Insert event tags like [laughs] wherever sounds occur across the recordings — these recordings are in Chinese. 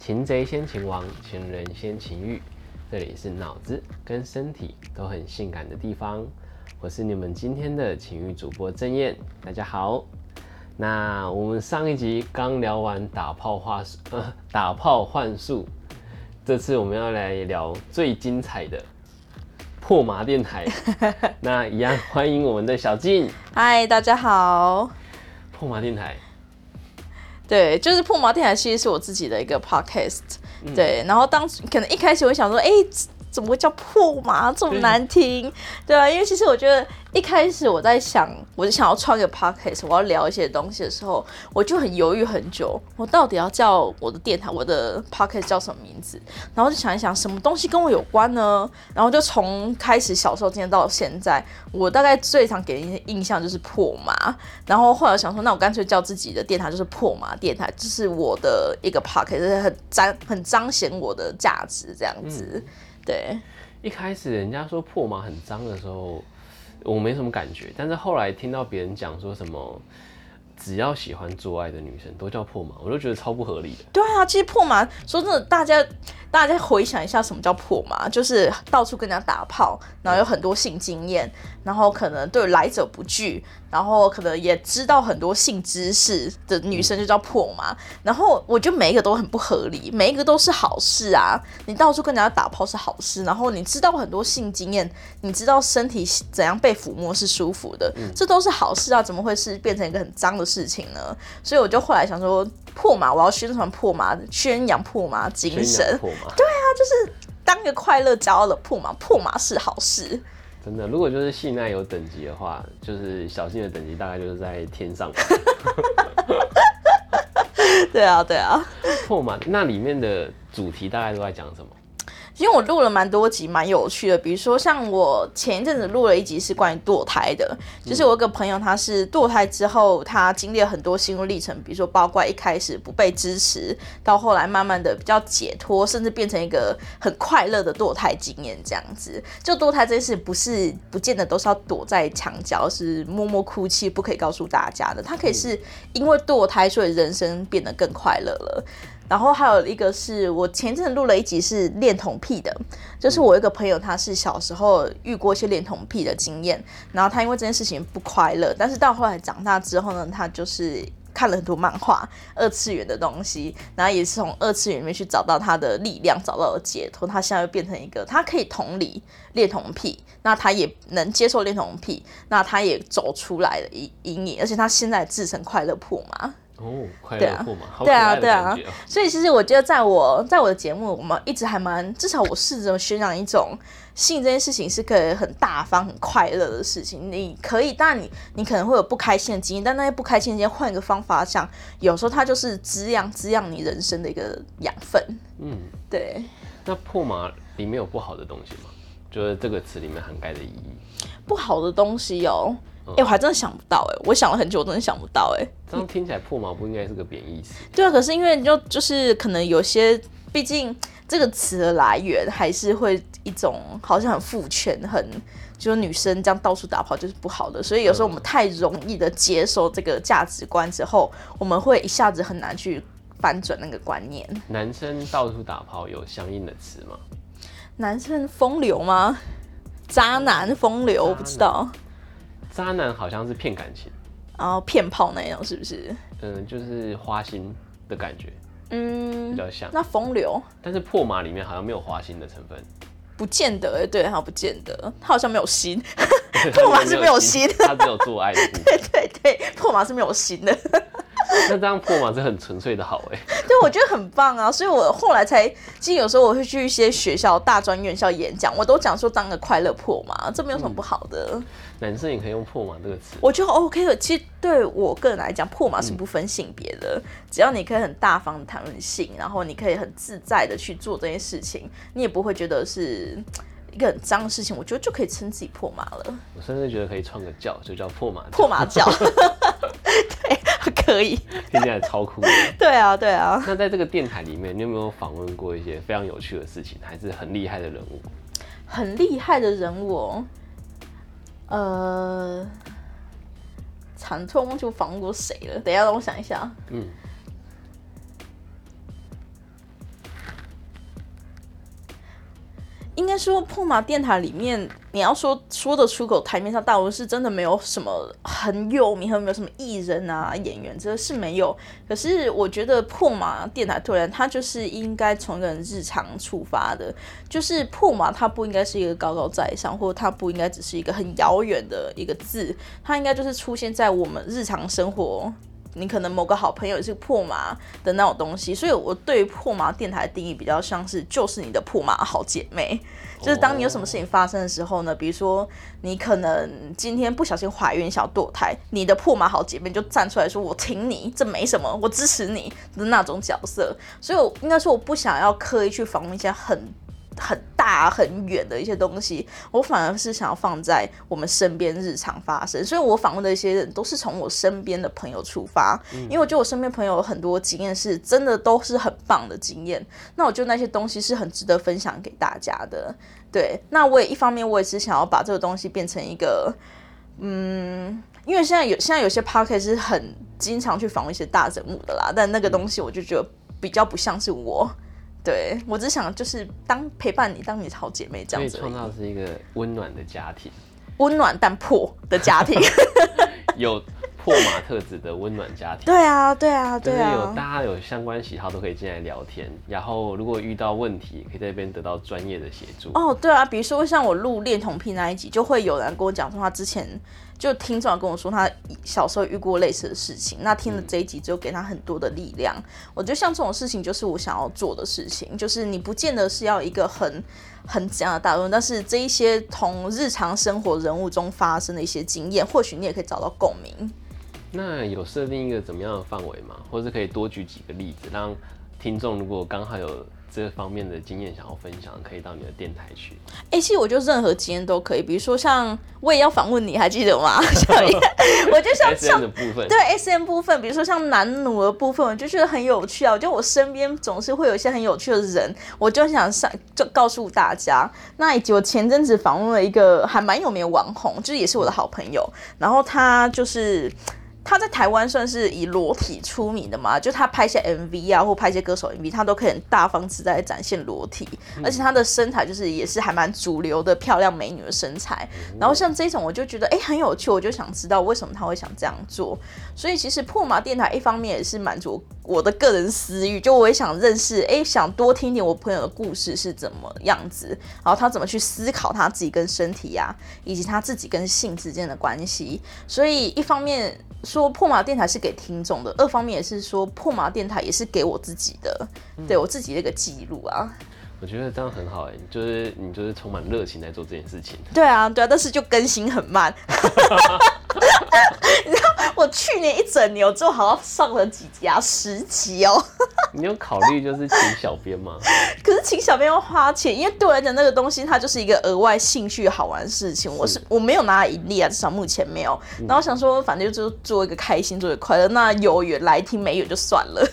擒贼先擒王，擒人先擒欲。这里是脑子跟身体都很性感的地方。我是你们今天的情欲主播郑燕，大家好。那我们上一集刚聊完打炮话术，呃，打炮幻术。这次我们要来聊最精彩的破麻电台。[laughs] 那一样欢迎我们的小静。嗨，大家好。破麻电台。对，就是破毛电台，其实是我自己的一个 podcast。对，然后当可能一开始我想说，哎。怎么会叫破麻这么难听？对啊，因为其实我觉得一开始我在想，我就想要创一个 podcast，我要聊一些东西的时候，我就很犹豫很久，我到底要叫我的电台、我的 podcast 叫什么名字？然后就想一想，什么东西跟我有关呢？然后就从开始小时候今天到现在，我大概最常给人印象就是破麻。然后后来想说，那我干脆叫自己的电台就是破麻电台，这是我的一个 podcast，很彰很彰显我的价值这样子。对，一开始人家说破马很脏的时候，我没什么感觉。但是后来听到别人讲说什么，只要喜欢做爱的女生都叫破马，我就觉得超不合理的。对啊，其实破马说真的，大家大家回想一下，什么叫破马？就是到处跟人家打炮，然后有很多性经验，然后可能对来者不拒。然后可能也知道很多性知识的女生就叫破嘛，然后我觉得每一个都很不合理，每一个都是好事啊！你到处跟人家打炮是好事，然后你知道很多性经验，你知道身体怎样被抚摸是舒服的，这都是好事啊！怎么会是变成一个很脏的事情呢？所以我就后来想说，破嘛，我要宣传破嘛，宣扬破嘛精神，对啊，就是当个快乐骄傲的破嘛，破嘛是好事。真的，如果就是信赖有等级的话，就是小信的等级大概就是在天上。[laughs] 对啊，对啊。破嘛，那里面的主题大概都在讲什么？因为我录了蛮多集，蛮有趣的。比如说，像我前一阵子录了一集是关于堕胎的，就是我有个朋友，他是堕胎之后，他经历了很多心路历程，比如说包括一开始不被支持，到后来慢慢的比较解脱，甚至变成一个很快乐的堕胎经验这样子。就堕胎这件事，不是不见得都是要躲在墙角，是默默哭泣，不可以告诉大家的。他可以是因为堕胎，所以人生变得更快乐了。然后还有一个是我前阵子录了一集是恋童癖的，就是我一个朋友，他是小时候遇过一些恋童癖的经验，然后他因为这件事情不快乐，但是到后来长大之后呢，他就是看了很多漫画、二次元的东西，然后也是从二次元里面去找到他的力量，找到了解脱。他现在又变成一个，他可以同理恋童癖，那他也能接受恋童癖，那他也走出来了阴阴影，而且他现在自成快乐破嘛。哦，快乐破嘛，对啊，对啊，所以其实我觉得，在我在我的节目，我们一直还蛮，至少我试着宣扬一种性这件事情是可以很大方、很快乐的事情。你可以，但你你可能会有不开心的经验，但那些不开心的经验换一个方法想，有时候它就是滋养滋养你人生的一个养分。嗯，对。那破马里面有不好的东西吗？就是这个词里面涵盖的意义。不好的东西有。哎，我还真的想不到哎，我想了很久，我真的想不到哎。这样听起来破毛不应该是个贬义词。[laughs] 对啊，可是因为就就是可能有些，毕竟这个词的来源还是会一种好像很父权，很就是女生这样到处打炮就是不好的，所以有时候我们太容易的接受这个价值观之后，我们会一下子很难去翻转那个观念。男生到处打炮有相应的词吗？男生风流吗？渣男风流，我不知道。渣男好像是骗感情，然后骗炮那样，是不是？嗯，就是花心的感觉，嗯，比较像。那风流，但是破马里面好像没有花心的成分，不见得，对，好不见得，他好像没有心，[laughs] 破马是没有心，他只有做爱的，[laughs] 对对对，破马是没有心的。那这样破嘛是很纯粹的好哎，[laughs] 对，我觉得很棒啊，所以我后来才，其实有时候我会去一些学校、大专院校演讲，我都讲说当个快乐破嘛，这没有什么不好的。男生也可以用破嘛这个词，我觉得 OK 的。其实对我个人来讲，破嘛是不分性别的，只要你可以很大方的谈论性，然后你可以很自在的去做这件事情，你也不会觉得是一个很脏的事情，我觉得就可以称自己破马了。我甚至觉得可以创个教，就叫破马破马教。[laughs] 对。可以，听起来超酷。[laughs] 对啊，对啊。那在这个电台里面，你有没有访问过一些非常有趣的事情，还是很厉害的人物？很厉害的人物，哦呃，惨痛忘记访问过谁了。等一下，让我想一下。嗯。该说破马电台里面，你要说说得出口，台面上大部分是真的没有什么很有名，很没有什么艺人啊、演员，这是没有。可是我觉得破马电台突然，它就是应该从一个人日常出发的，就是破马，它不应该是一个高高在上，或者它不应该只是一个很遥远的一个字，它应该就是出现在我们日常生活。你可能某个好朋友是破马的那种东西，所以我对破马电台的定义比较像是就是你的破马好姐妹，就是当你有什么事情发生的时候呢，比如说你可能今天不小心怀孕想要堕胎，你的破马好姐妹就站出来说我挺你，这没什么，我支持你的那种角色，所以我应该说我不想要刻意去访问一些很。很大很远的一些东西，我反而是想要放在我们身边日常发生。所以我访问的一些人都是从我身边的朋友出发，因为我觉得我身边朋友有很多经验是真的都是很棒的经验。那我觉得那些东西是很值得分享给大家的。对，那我也一方面我也是想要把这个东西变成一个，嗯，因为现在有现在有些 p o c k e t 是很经常去访问一些大人物的啦，但那个东西我就觉得比较不像是我。对我只想就是当陪伴你，当你的好姐妹这样子。创造是一个温暖的家庭，温暖但破的家庭，有破马特质的温暖家庭。对啊，对啊，对啊。有大家有相关喜好都可以进来聊天，然后如果遇到问题，可以在这边得到专业的协助。哦，对啊，比如说像我录恋童癖那一集，就会有人跟我讲说他之前。就听众跟我说，他小时候遇过类似的事情。那听了这一集之后，给他很多的力量。我觉得像这种事情，就是我想要做的事情。就是你不见得是要一个很很怎样的大论，但是这一些从日常生活人物中发生的一些经验，或许你也可以找到共鸣。那有设定一个怎么样的范围吗？或者可以多举几个例子，让听众如果刚好有。这方面的经验想要分享，可以到你的电台去。哎，其实我就任何经验都可以，比如说像我也要访问你，还记得吗？[laughs] [laughs] 我就像分，对 S M 部分，比如说像男奴的部分，我就觉得很有趣啊。我觉得我身边总是会有一些很有趣的人，我就想上就告诉大家。那以及我前阵子访问了一个还蛮有名的网红，就是也是我的好朋友，然后他就是。他在台湾算是以裸体出名的嘛？就他拍一些 MV 啊，或拍一些歌手 MV，他都可以很大方自在展现裸体，而且他的身材就是也是还蛮主流的漂亮美女的身材。然后像这种，我就觉得哎很有趣，我就想知道为什么他会想这样做。所以其实破马电台一方面也是满足我的个人私欲，就我也想认识，哎想多听点我朋友的故事是怎么样子，然后他怎么去思考他自己跟身体呀，以及他自己跟性之间的关系。所以一方面。说破马电台是给听众的，二方面也是说破马电台也是给我自己的，对我自己的一个记录啊。我觉得这样很好哎，就是你就是充满热情在做这件事情。对啊，对啊，但是就更新很慢。你知道我去年一整年，我就好像上了几集啊，十集哦。你有考虑就是请小编吗？[laughs] 可是请小编要花钱，因为对我来讲，那个东西它就是一个额外兴趣好玩的事情。我是我没有拿来盈利啊，至少目前没有。然后想说，反正就做一个开心，做一个快乐。那有缘来听，没有就算了。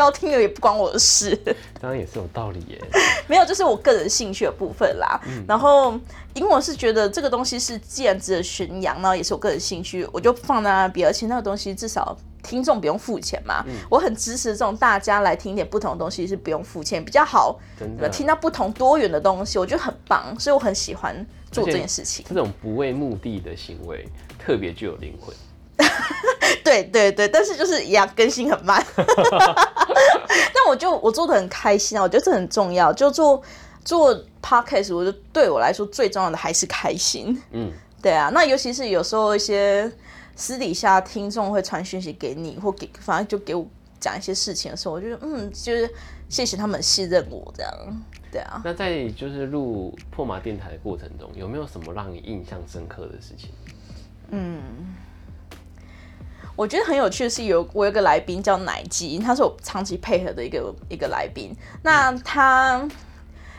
你要不要听了也不关我的事。[laughs] 当然也是有道理耶。没有，就是我个人兴趣的部分啦。然后，因为我是觉得这个东西是既然值得宣扬，然后也是我个人兴趣，我就放在那边。而且那个东西至少听众不用付钱嘛。我很支持这种大家来听点不同的东西是不用付钱，比较好。听到不同多元的东西，我觉得很棒，所以我很喜欢做这件事情。这种不为目的的行为，特别具有灵魂。[laughs] 对对对，但是就是一样更新很慢，[laughs] [laughs] 但我就我做的很开心啊，我觉得这很重要。就做做 podcast，我就对我来说最重要的还是开心。嗯，对啊，那尤其是有时候一些私底下听众会传讯息给你，或给反正就给我讲一些事情的时候，我觉得嗯，就是谢谢他们信任我这样。对啊。那在就是录破马电台的过程中，有没有什么让你印象深刻的事情？嗯。我觉得很有趣的是，有我有个来宾叫奶鸡，他是我长期配合的一个一个来宾。那他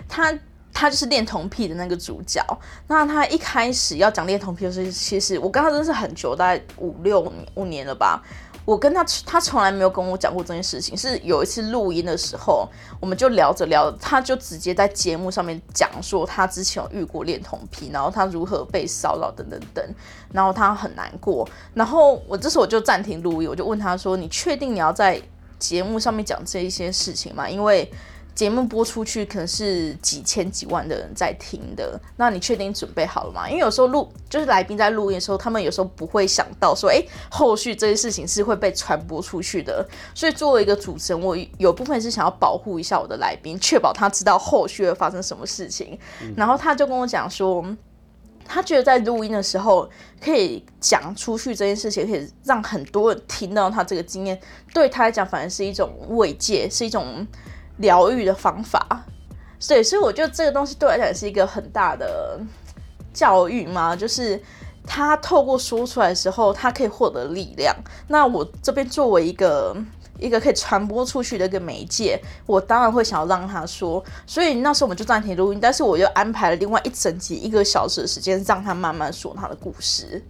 他他就是恋童癖的那个主角。那他一开始要讲恋童癖的时候，其实我跟他认识很久，大概五六五年了吧。我跟他，他从来没有跟我讲过这件事情。是有一次录音的时候，我们就聊着聊，他就直接在节目上面讲说他之前有遇过恋童癖，然后他如何被骚扰等等等，然后他很难过。然后我这时候我就暂停录音，我就问他说：“你确定你要在节目上面讲这一些事情吗？因为节目播出去可能是几千几万的人在听的，那你确定准备好了吗？因为有时候录就是来宾在录音的时候，他们有时候不会想到说，哎，后续这些事情是会被传播出去的。所以作为一个主持人，我有部分是想要保护一下我的来宾，确保他知道后续会发生什么事情。然后他就跟我讲说，他觉得在录音的时候可以讲出去这件事情，可以让很多人听到他这个经验，对他来讲反而是一种慰藉，是一种。疗愈的方法，对，所以我觉得这个东西对我来讲也是一个很大的教育嘛，就是他透过说出来的时候，他可以获得力量。那我这边作为一个一个可以传播出去的一个媒介，我当然会想要让他说。所以那时候我们就暂停录音，但是我又安排了另外一整集一个小时的时间，让他慢慢说他的故事。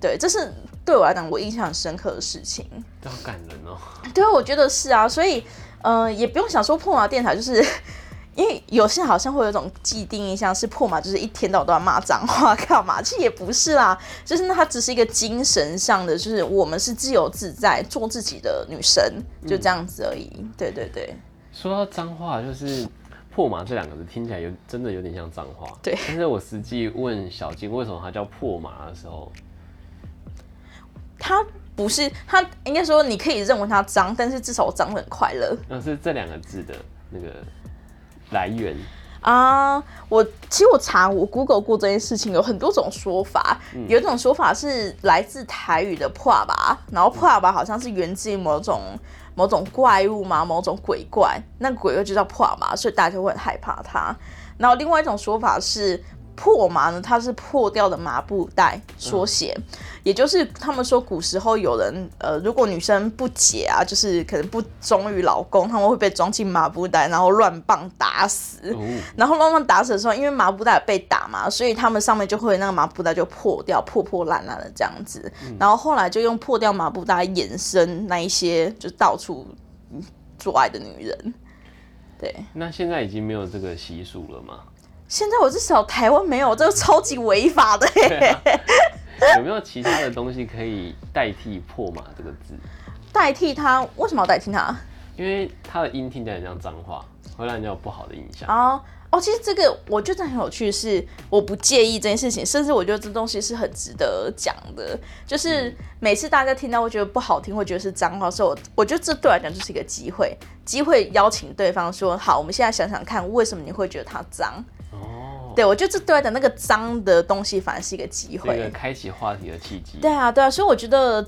对，这是对我来讲我印象很深刻的事情。好感人哦。对啊，我觉得是啊，所以。嗯，也不用想说破马电台，就是 [laughs] 因为有些好像会有一种既定印象，是破马就是一天到晚都要骂脏话干嘛？其实也不是啦，就是那它只是一个精神上的，就是我们是自由自在做自己的女神，就这样子而已。对对对。说到脏话，就是破马这两个字听起来有真的有点像脏话。对。但是我实际问小金为什么它叫破马的时候，他。不是，他应该说你可以认为他脏，但是至少我脏很快乐。那是这两个字的那个来源啊。我其实我查我 Google 过这件事情，有很多种说法。有一种说法是来自台语的破吧，然后破吧好像是源自于某种某种怪物嘛，某种鬼怪，那鬼怪就叫破吧，所以大家就会很害怕它。然后另外一种说法是。破麻呢？它是破掉的麻布袋缩写，也就是他们说古时候有人呃，如果女生不解啊，就是可能不忠于老公，他们会被装进麻布袋，然后乱棒打死。然后乱棒打死的时候，因为麻布袋被打嘛，所以他们上面就会那个麻布袋就破掉，破破烂烂的这样子。然后后来就用破掉麻布袋衍生那一些就到处做爱的女人。对，那现在已经没有这个习俗了吗？现在我至少台湾没有，这个超级违法的。[laughs] 有没有其他的东西可以代替“破码”这个字？代替它？为什么要代替它？因为它的音听起来很像脏话，会让人家有不好的印象。哦哦，其实这个我觉得很有趣，是我不介意这件事情，甚至我觉得这东西是很值得讲的。就是每次大家听到会觉得不好听，会觉得是脏话，所以我我觉得这对我来讲就是一个机会，机会邀请对方说：“好，我们现在想想看，为什么你会觉得它脏？”对，我觉得这对来讲，那个脏的东西反而是一个机会，一个开启话题的契机。对啊，对啊，所以我觉得，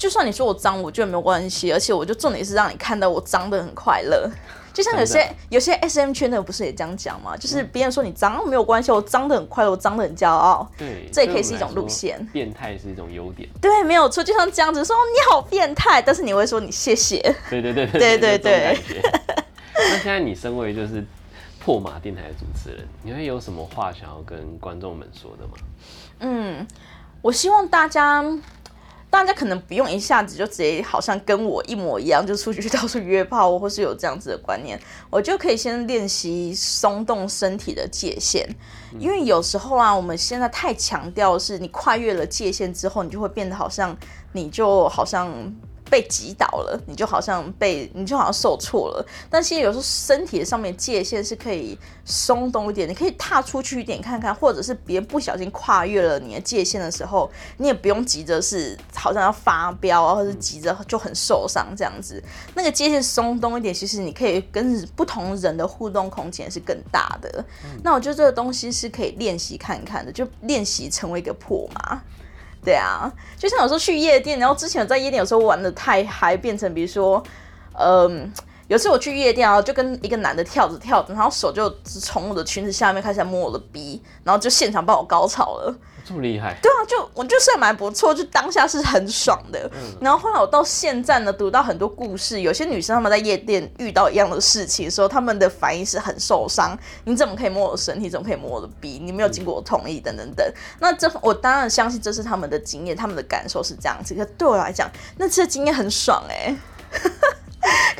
就算你说我脏，我觉得没有关系，而且我就重点是让你看到我脏的很快乐。[laughs] 就像有些有些 S M 圈的不是也这样讲吗？就是别人说你脏没有关系，我脏的很快乐，我脏的很骄傲。对，这也可以是一种路线。变态是一种优点。对，没有错，就像这样子说你好变态，但是你会说你谢谢。对对对对对对。[laughs] 那现在你身为就是。破马电台的主持人，你会有什么话想要跟观众们说的吗？嗯，我希望大家，大家可能不用一下子就直接好像跟我一模一样，就出去到处约炮，或是有这样子的观念，我就可以先练习松动身体的界限，因为有时候啊，我们现在太强调是你跨越了界限之后，你就会变得好像你就好像。被击倒了，你就好像被，你就好像受挫了。但其实有时候身体上面界限是可以松动一点，你可以踏出去一点看看，或者是别人不小心跨越了你的界限的时候，你也不用急着是好像要发飙啊，或者是急着就很受伤这样子。那个界限松动一点，其实你可以跟不同人的互动空间是更大的。那我觉得这个东西是可以练习看看的，就练习成为一个破马。对啊，就像有时候去夜店，然后之前在夜店有时候玩的太嗨，变成比如说，嗯，有次我去夜店啊，就跟一个男的跳着跳着，然后手就从我的裙子下面开始摸我的鼻，然后就现场把我高潮了。这么厉害？对啊，就我就是蛮不错，就当下是很爽的。然后后来我到现在呢，读到很多故事，有些女生她们在夜店遇到一样的事情，的时候她们的反应是很受伤。你怎么可以摸我的身体？怎么可以摸我的鼻？你没有经过我同意，等等等。那这我当然相信这是他们的经验，他们的感受是这样子。可对我来讲，那次经验很爽哎。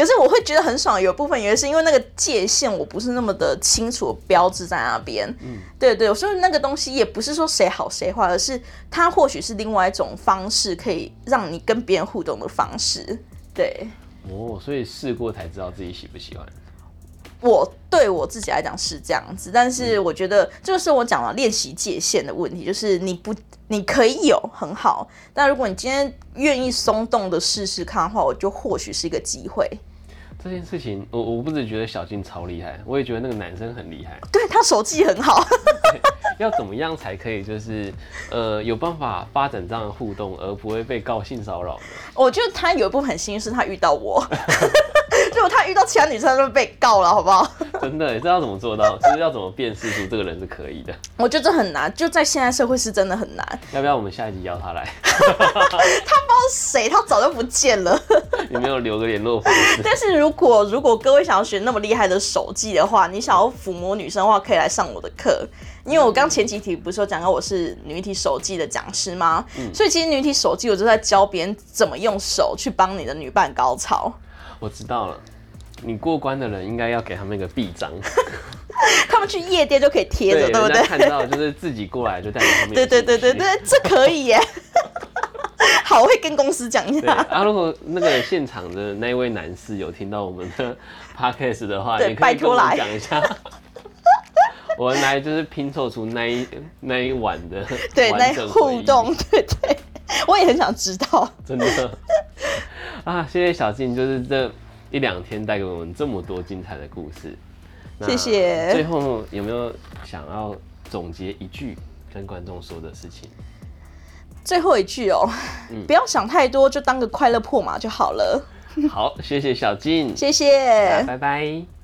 可是我会觉得很爽，有部分原因是因为那个界限我不是那么的清楚标志在那边。嗯，对对，所以那个东西也不是说谁好谁坏，而是它或许是另外一种方式，可以让你跟别人互动的方式。对。哦，所以试过才知道自己喜不喜欢。我对我自己来讲是这样子，但是我觉得这个是我讲了练习界限的问题，就是你不你可以有很好，但如果你今天愿意松动的试试看的话，我就或许是一个机会。这件事情，我我不止觉得小静超厉害，我也觉得那个男生很厉害。[laughs] 对他手技很好，[laughs] 要怎么样才可以就是呃有办法发展这样的互动，而不会被告性骚扰呢？我觉得他有一部分很幸运是他遇到我，[laughs] 如果他遇到其他女生就被告了，好不好？[laughs] [laughs] 真的，你知道怎么做到？就是要怎么辨识出这个人是可以的？我觉得这很难，就在现在社会是真的很难。要不要我们下一集邀他来？[laughs] 他不知道谁，他早就不见了。你没有留个联络方式？但是如果如果各位想要学那么厉害的手技的话，你想要抚摸女生的话，可以来上我的课。因为我刚前几题不是有讲到我是女体手技的讲师吗？所以其实女体手技我就在教别人怎么用手去帮你的女伴高潮。我知道了，你过关的人应该要给他们一个臂章，[laughs] 他们去夜店就可以贴着，对不对？看到就是自己过来就带着他们。对对对对对，这可以耶。[laughs] 好，我会跟公司讲一对下。啊，如果那个现场的那一位男士有听到我们的 [laughs] podcast 的话，对也可以跟我讲一下。我们来就是拼凑出那一那一晚的对，那互动，对对，我也很想知道。真的啊！谢谢小静，就是这一两天带给我们这么多精彩的故事。那谢谢最后有没有想要总结一句跟观众说的事情？最后一句哦，嗯 [laughs] 不要想太多，就当个快乐破马就好了。好，谢谢小静，谢谢拜拜。